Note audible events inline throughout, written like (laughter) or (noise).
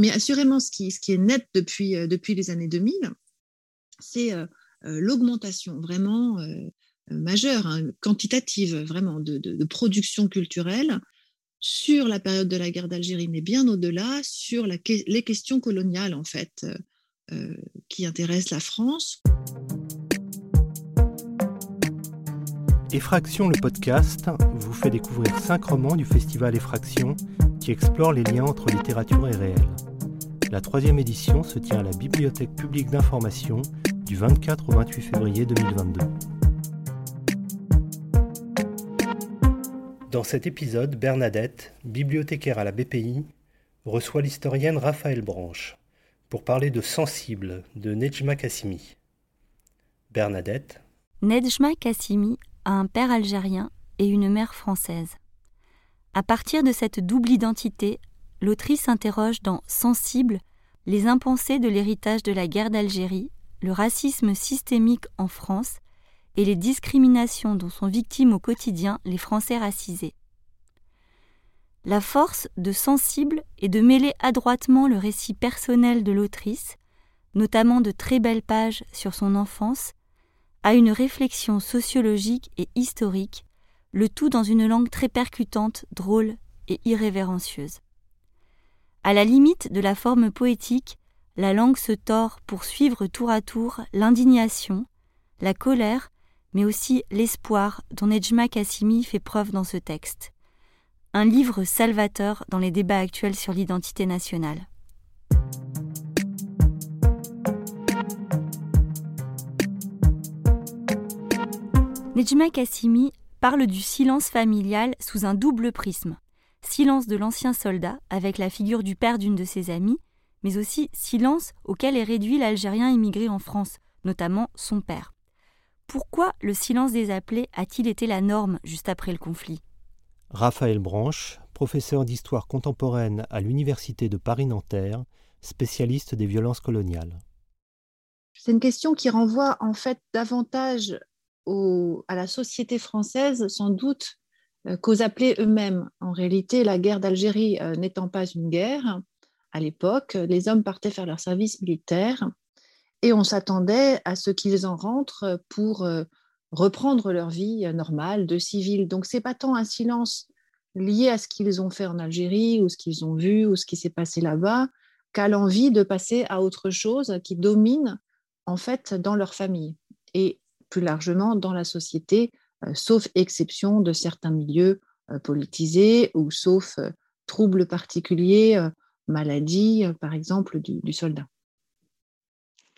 mais assurément, ce qui, est net depuis, depuis les années 2000, c'est l'augmentation vraiment majeure, hein, quantitative vraiment de, production culturelle sur la période de la guerre d'Algérie, mais bien au-delà, sur les questions coloniales en fait, qui intéressent la France. Effraction le podcast vous fait découvrir cinq romans du festival Effraction qui explorent les liens entre littérature et réel. La troisième édition se tient à la Bibliothèque publique d'information du 24 au 28 février 2022. Dans cet épisode, Bernadette, bibliothécaire à la BPI, reçoit l'historienne Raphaël Branche pour parler de Sensible de Nejma Kassimi. Bernadette. Nejma Kassimi a un père algérien et une mère française. À partir de cette double identité, l'autrice interroge dans Sensible les impensés de l'héritage de la guerre d'Algérie, le racisme systémique en France et les discriminations dont sont victimes au quotidien les Français racisés. La force de Sensible est de mêler adroitement le récit personnel de l'autrice, notamment de très belles pages sur son enfance, à une réflexion sociologique et historique, le tout dans une langue très percutante, drôle et irrévérencieuse. À la limite de la forme poétique, la langue se tord pour suivre tour à tour l'indignation, la colère mais aussi l'espoir dont Nejma Kassimi fait preuve dans ce texte. Un livre salvateur dans les débats actuels sur l'identité nationale. Nejma Kassimi parle du silence familial sous un double prisme. Silence de l'ancien soldat, avec la figure du père d'une de ses amies, mais aussi silence auquel est réduit l'Algérien immigré en France, notamment son père. Pourquoi le silence des appelés a-t-il été la norme juste après le conflit? Raphaël Branche, professeur d'histoire contemporaine à l'Université de Paris-Nanterre, spécialiste des violences coloniales. C'est une question qui renvoie en fait davantage à la société française, sans doute, qu'aux appelés eux-mêmes. En réalité, la guerre d'Algérie euh, n'étant pas une guerre, à l'époque, les hommes partaient faire leur service militaire et on s'attendait à ce qu'ils en rentrent pour euh, reprendre leur vie euh, normale de civils. Donc c'est pas tant un silence lié à ce qu'ils ont fait en Algérie ou ce qu'ils ont vu ou ce qui s'est passé là-bas qu'à l'envie de passer à autre chose qui domine en fait dans leur famille et plus largement dans la société, euh, sauf exception de certains milieux politisés ou sauf troubles particuliers, maladie par exemple du soldat.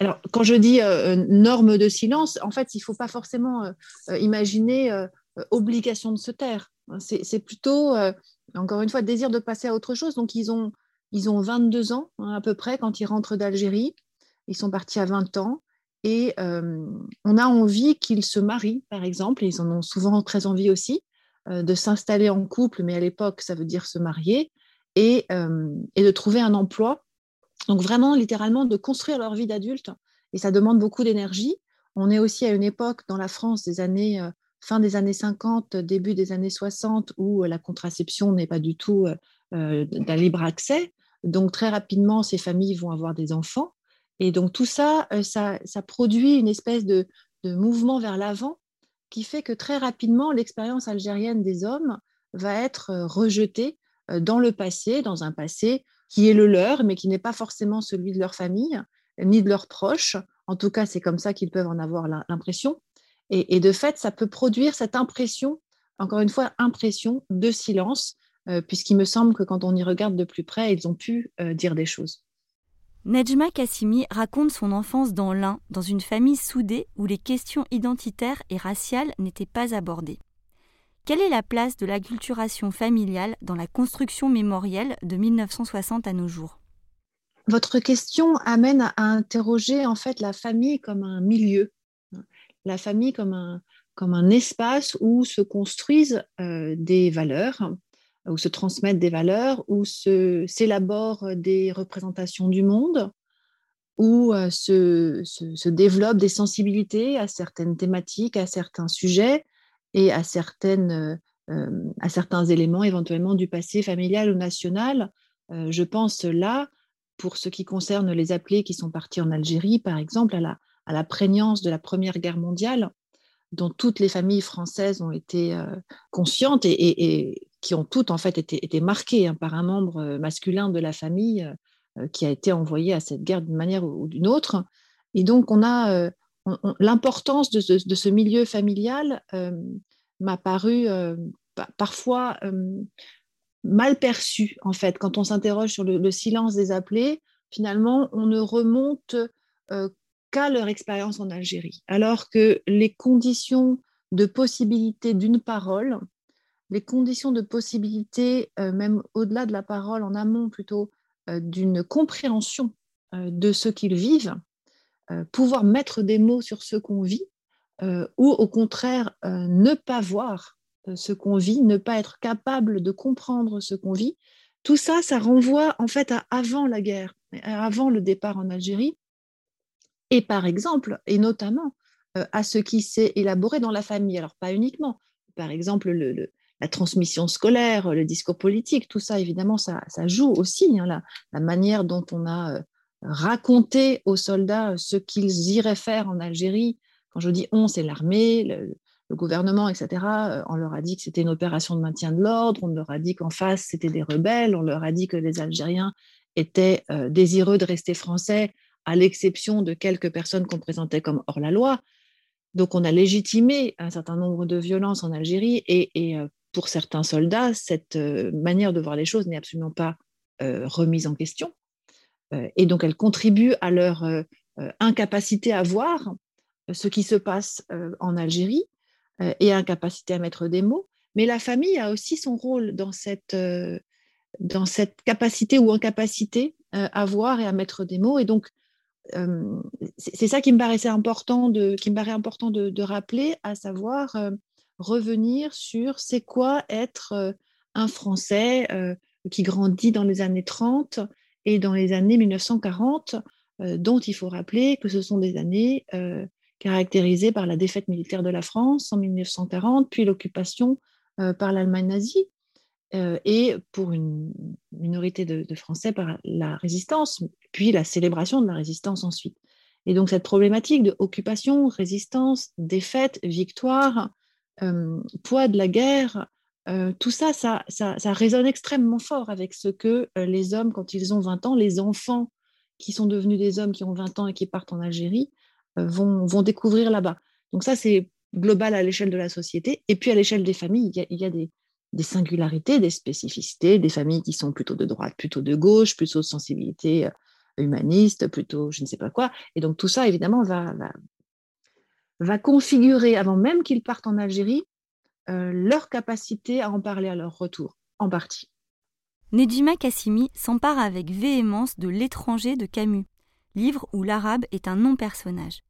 Alors, quand je dis euh, euh, norme de silence, en fait, il ne faut pas forcément euh, imaginer obligation de se taire. C'est plutôt, encore une fois, désir de passer à autre chose. Donc, ils ont, ils ont 22 ans hein, à peu près quand ils rentrent d'Algérie. Ils sont partis à 20 ans. Et on a envie qu'ils se marient, par exemple. Ils en ont souvent très envie aussi de s'installer en couple, mais à l'époque, ça veut dire se marier, et, et de trouver un emploi donc vraiment, littéralement, de construire leur vie d'adulte. Et ça demande beaucoup d'énergie. On est aussi à une époque dans la France des années, euh, fin des années 50, début des années 60, où euh, la contraception n'est pas du tout euh, d'un libre accès. Donc très rapidement, ces familles vont avoir des enfants. Et donc tout ça, ça, produit une espèce de, mouvement vers l'avant qui fait que très rapidement, l'expérience algérienne des hommes va être rejetée dans le passé, dans un passé qui est le leur, mais qui n'est pas forcément celui de leur famille, ni de leurs proches. En tout cas, c'est comme ça qu'ils peuvent en avoir l'impression. Et, de fait, ça peut produire cette impression, encore une fois, impression de silence, euh, puisqu'il me semble que quand on y regarde de plus près, ils ont pu euh, dire des choses. Nejma Kassimi raconte son enfance dans l'Ain, dans une famille soudée où les questions identitaires et raciales n'étaient pas abordées. Quelle est la place de l'acculturation familiale dans la construction mémorielle de 1960 à nos jours? Votre question amène à interroger en fait la famille comme un milieu, la famille comme un, comme un espace où se construisent euh, des valeurs, où se transmettent des valeurs, où s'élaborent des représentations du monde, où euh, se, se, développent des sensibilités à certaines thématiques, à certains sujets, et à, euh, à certains éléments éventuellement du passé familial ou national. Euh, je pense là, pour ce qui concerne les appelés qui sont partis en Algérie, par exemple, à la, prégnance de la Première Guerre mondiale, dont toutes les familles françaises ont été euh, conscientes et, qui ont toutes en fait été, marquées hein, par un membre euh, masculin de la famille euh, qui a été envoyé à cette guerre d'une manière ou, d'une autre. Et donc on a l'importance de, ce milieu familial m'a paru parfois mal perçue en fait quand on s'interroge sur le, silence des appelés. Finalement, on ne remonte qu'à leur expérience en Algérie, alors que les conditions de possibilité d'une parole, les conditions de possibilité, euh, même au-delà de la parole, en amont plutôt, euh, d'une compréhension euh, de ce qu'ils vivent, pouvoir mettre des mots sur ce qu'on vit, ou au contraire ne pas voir ce qu'on vit, ne pas être capable de comprendre ce qu'on vit, tout ça, ça renvoie en fait à avant la guerre, avant le départ en Algérie, et par exemple, et notamment à ce qui s'est élaboré dans la famille. Alors pas uniquement, par exemple la transmission scolaire, le discours politique, tout ça évidemment ça, joue aussi, hein, la, manière dont on a euh, raconté aux soldats ce qu'ils iraient faire en Algérie. Quand je dis on, c'est l'armée, le, gouvernement, etc. Euh, on leur a dit que c'était une opération de maintien de l'ordre, on leur a dit qu'en face c'était des rebelles, on leur a dit que les Algériens étaient désireux de rester français à l'exception de quelques personnes qu'on présentait comme hors la loi. Donc on a légitimé un certain nombre de violences en Algérie et, euh, pour certains soldats, cette euh, manière de voir les choses n'est absolument pas euh, remise en question. et donc elle contribue à leur incapacité à voir ce qui se passe en Algérie et incapacité à mettre des mots. Mais la famille a aussi son rôle dans cette, dans cette capacité ou incapacité à voir et à mettre des mots. Et donc, euh, c'est ça qui me paraissait important de, qui me paraît important de, rappeler, à savoir euh, revenir sur c'est quoi être euh, un Français qui grandit dans les années 30 et dans les années 1940, dont il faut rappeler que ce sont des années caractérisées par la défaite militaire de la France en 1940, puis l'occupation par l'Allemagne nazie. Euh, et pour une minorité de, Français par la résistance, puis la célébration de la résistance ensuite. Et donc cette problématique de occupation, résistance, défaite, victoire, euh, poids de la guerre, tout ça ça, ça, résonne extrêmement fort avec ce que les hommes, quand ils ont 20 ans, les enfants qui sont devenus des hommes qui ont 20 ans et qui partent en Algérie, vont, découvrir là-bas. Donc ça, c'est global à l'échelle de la société. Et puis à l'échelle des familles, il y a des, singularités, des spécificités, des familles qui sont plutôt de droite, plutôt de gauche, plutôt de sensibilité humaniste, plutôt je ne sais pas quoi. Et donc tout ça, évidemment, va, va, configurer, avant même qu'ils partent en Algérie, euh, leur capacité à en parler à leur retour, en partie. Nedjima Kassimi s'empare avec véhémence de L'étranger de Camus, livre où l'arabe est un non-personnage.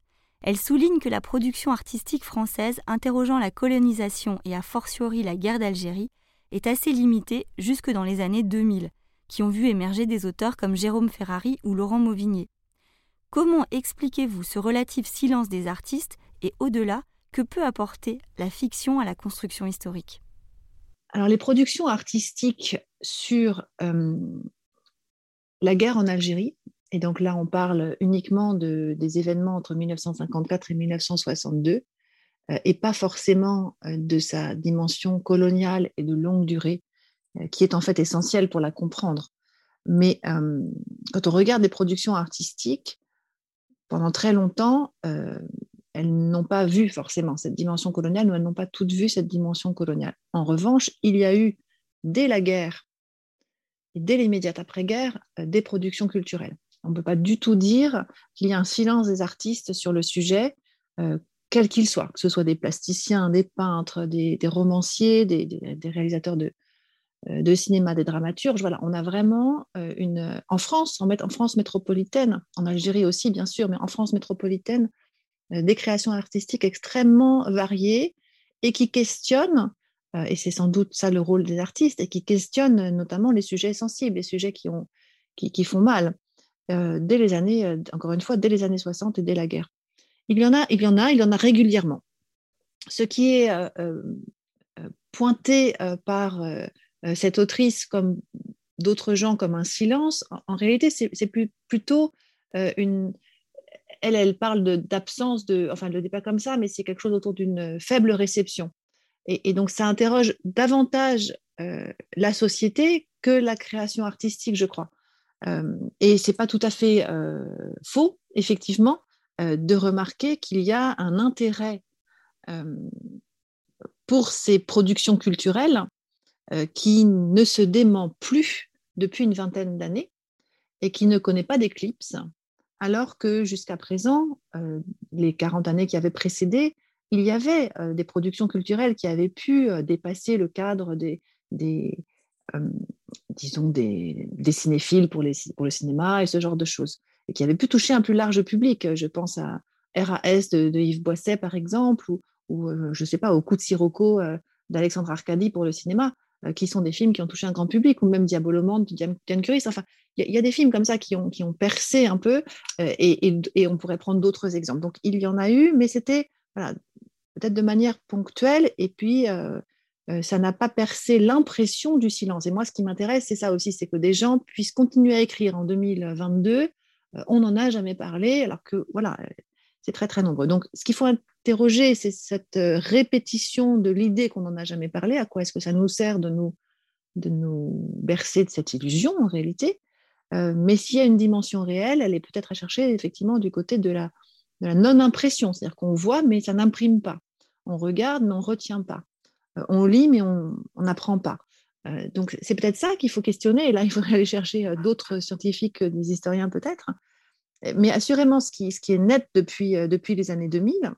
Elle souligne que la production artistique française interrogeant la colonisation et a fortiori la guerre d'Algérie est assez limitée jusque dans les années 2000, qui ont vu émerger des auteurs comme Jérôme Ferrari ou Laurent Mauvigné. Comment expliquez-vous ce relatif silence des artistes et au-delà, que peut apporter la fiction à la construction historique? Alors les productions artistiques sur euh, la guerre en Algérie et donc là, on parle uniquement de, des événements entre 1954 et 1962, euh, et pas forcément euh, de sa dimension coloniale et de longue durée, qui est en fait essentielle pour la comprendre. Mais quand on regarde des productions artistiques, pendant très longtemps, elles n'ont pas vu forcément cette dimension coloniale, ou elles n'ont pas toutes vu cette dimension coloniale. En revanche, il y a eu, dès la guerre et dès l'immédiate après-guerre, des productions culturelles. On ne peut pas du tout dire qu'il y a un silence des artistes sur le sujet, euh, quel qu'il soit, que ce soit des plasticiens, des peintres, des, romanciers, des, réalisateurs de, euh, de, cinéma, des dramaturges. Voilà, on a vraiment euh, une. En France, en, France métropolitaine, en Algérie aussi, bien sûr, mais en France métropolitaine, des créations artistiques extrêmement variées et qui questionnent, et c'est sans doute ça le rôle des artistes, et qui questionnent notamment les sujets sensibles, les sujets qui, ont, qui, qui font mal. Euh, dès les années, euh, encore une fois, dès les années 60 et dès la guerre. Il y en a, il y en a, il y en a régulièrement. Ce qui est euh, pointé par cette autrice comme d'autres gens comme un silence. En, réalité, c'est plutôt une. Elle, parle d'absence de, Enfin, elle ne le dit pas comme ça, mais c'est quelque chose autour d'une faible réception. Et, donc, ça interroge davantage la société que la création artistique, je crois. et c'est pas tout à fait faux, effectivement, de remarquer qu'il y a un intérêt pour ces productions culturelles euh, qui ne se dément plus depuis une vingtaine d'années et qui ne connaît pas d'éclipse, alors que jusqu'à présent, euh, les 40 années qui avaient précédé, il y avait euh, des productions culturelles qui avaient pu dépasser le cadre des, disons des, cinéphiles pour, le cinéma et ce genre de choses, et qui avaient pu toucher un plus large public. Je pense à RAS de, de Yves Boisset, par exemple, ou, ou je ne sais pas, au coup de Sirocco d'Alexandre Arcadi pour le cinéma. Euh, qui sont des films qui ont touché un grand public, ou même Diabolomante de Diane Curie. Enfin, il y, a des films comme ça qui ont, qui ont percé un peu, euh, et, et, on pourrait prendre d'autres exemples. Donc, il y en a eu, mais c'était voilà, peut-être de manière ponctuelle, et puis euh, ça n'a pas percé l'impression du silence. Et moi, ce qui m'intéresse, c'est ça aussi, c'est que des gens puissent continuer à écrire en 2022. on n'en a jamais parlé, alors que voilà, c'est très très nombreux. Donc, ce qu'il faut interroger, c'est cette euh, répétition de l'idée qu'on n'en a jamais parlé. À quoi est-ce que ça nous sert de nous, de nous bercer de cette illusion en réalité? Euh, Mais s'il y a une dimension réelle, elle est peut-être à chercher effectivement du côté de la, la non-impression, c'est-à-dire qu'on voit mais ça n'imprime pas. On regarde mais on ne retient pas. Euh, on lit mais on n'apprend pas. donc c'est peut-être ça qu'il faut questionner. Et là, (laughs) il faudrait aller chercher d'autres scientifiques, des historiens peut-être. Mais assurément, ce qui, ce qui est net depuis, depuis les années 2000,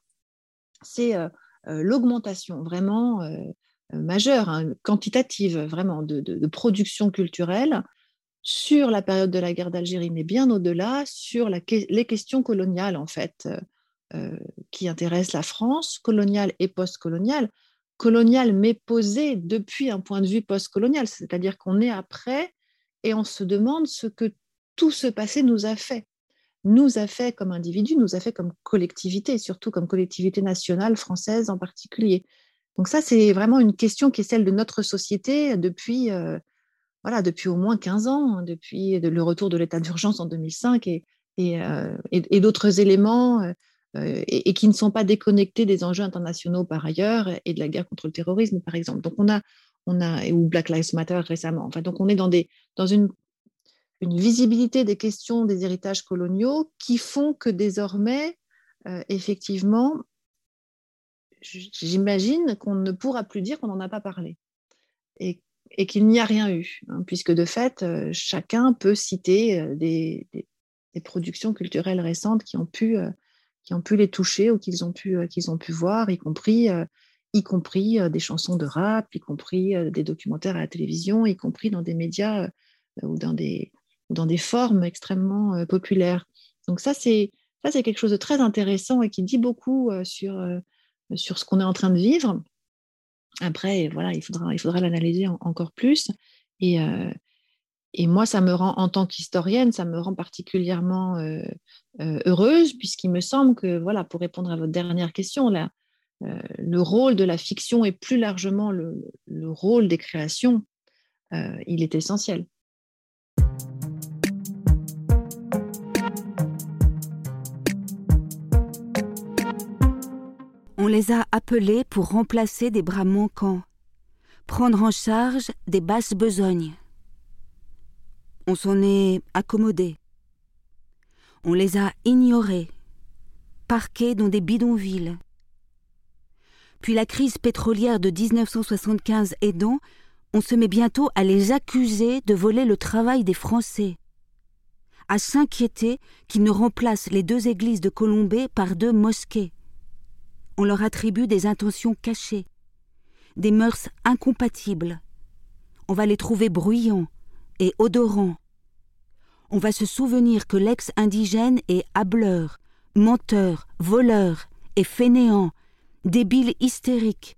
c'est euh, euh, l'augmentation vraiment euh, majeure, hein, quantitative vraiment, de, production culturelle sur la période de la guerre d'Algérie, mais bien au-delà, sur les questions coloniales, en fait, qui intéressent la France, coloniale et post-coloniale. Coloniale, mais posée depuis un point de vue post-colonial, c'est-à-dire qu'on est après et on se demande ce que tout ce passé nous a fait nous a fait comme individu, nous a fait comme collectivité, surtout comme collectivité nationale française en particulier. Donc ça, c'est vraiment une question qui est celle de notre société depuis, euh, voilà, depuis au moins 15 ans, hein, depuis le retour de l'état d'urgence en 2005 et, euh, et, et, d'autres éléments euh, et, qui ne sont pas déconnectés des enjeux internationaux par ailleurs et de la guerre contre le terrorisme, par exemple. Donc on a, on a ou Black Lives Matter récemment. Enfin, donc on est dans, des, dans une une visibilité des questions des héritages coloniaux qui font que désormais, euh, effectivement, j'imagine qu'on ne pourra plus dire qu'on n'en a pas parlé et, qu'il n'y a rien eu, hein, puisque de fait, euh, chacun peut citer euh, des, productions culturelles récentes qui ont pu, qui ont pu les toucher ou qu'ils ont, pu, ont pu voir, y compris, y compris des chansons de rap, y compris des documentaires à la télévision, y compris dans des médias ou dans des, dans des formes extrêmement euh, populaires. Donc ça, c'est ça, c'est quelque chose de très intéressant et qui dit beaucoup euh, sur, euh, sur ce qu'on est en train de vivre. Après, voilà, il faudra, il faudra l'analyser encore plus. Et, et moi, ça me rend, en tant qu'historienne, ça me rend particulièrement heureuse, puisqu'il me semble que, voilà, pour répondre à votre dernière question, le rôle de la fiction et plus largement le, le rôle des créations, il est essentiel. Les a appelés pour remplacer des bras manquants, prendre en charge des basses besognes. On s'en est accommodé. On les a ignorés, parqués dans des bidonvilles. Puis la crise pétrolière de 1975 aidant, on se met bientôt à les accuser de voler le travail des Français, à s'inquiéter qu'ils ne remplacent les deux églises de Colombey par deux mosquées on leur attribue des intentions cachées, des mœurs incompatibles. On va les trouver bruyants et odorants. On va se souvenir que l'ex-indigène est hableur, menteur, voleur et fainéant, débile hystérique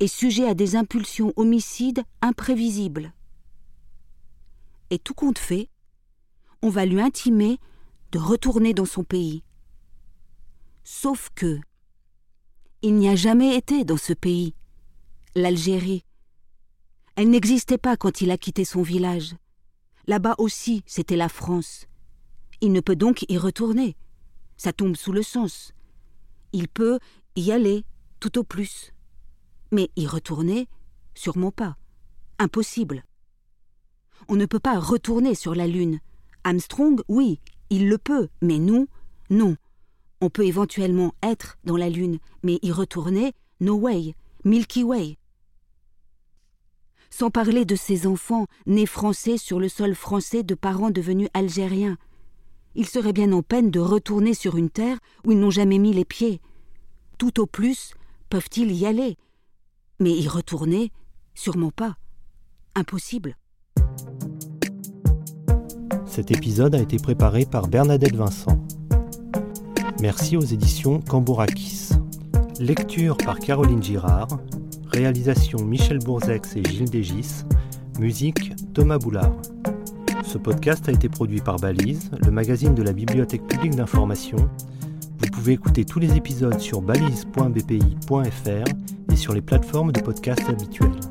et sujet à des impulsions homicides imprévisibles. Et tout compte fait, on va lui intimer de retourner dans son pays. Sauf que, il n'y a jamais été dans ce pays, l'Algérie. Elle n'existait pas quand il a quitté son village. Là-bas aussi, c'était la France. Il ne peut donc y retourner. Ça tombe sous le sens. Il peut y aller, tout au plus. Mais y retourner, sûrement pas. Impossible. On ne peut pas retourner sur la Lune. Armstrong, oui, il le peut, mais nous, non. On peut éventuellement être dans la Lune, mais y retourner, no way, Milky Way. Sans parler de ces enfants nés français sur le sol français de parents devenus algériens. Ils seraient bien en peine de retourner sur une terre où ils n'ont jamais mis les pieds. Tout au plus peuvent-ils y aller? Mais y retourner, sûrement pas. Impossible. Cet épisode a été préparé par Bernadette Vincent. Merci aux éditions Cambourakis. Lecture par Caroline Girard. Réalisation Michel Bourzex et Gilles Dégis. Musique Thomas Boulard. Ce podcast a été produit par Balise, le magazine de la Bibliothèque publique d'information. Vous pouvez écouter tous les épisodes sur balise.bpi.fr et sur les plateformes de podcast habituelles.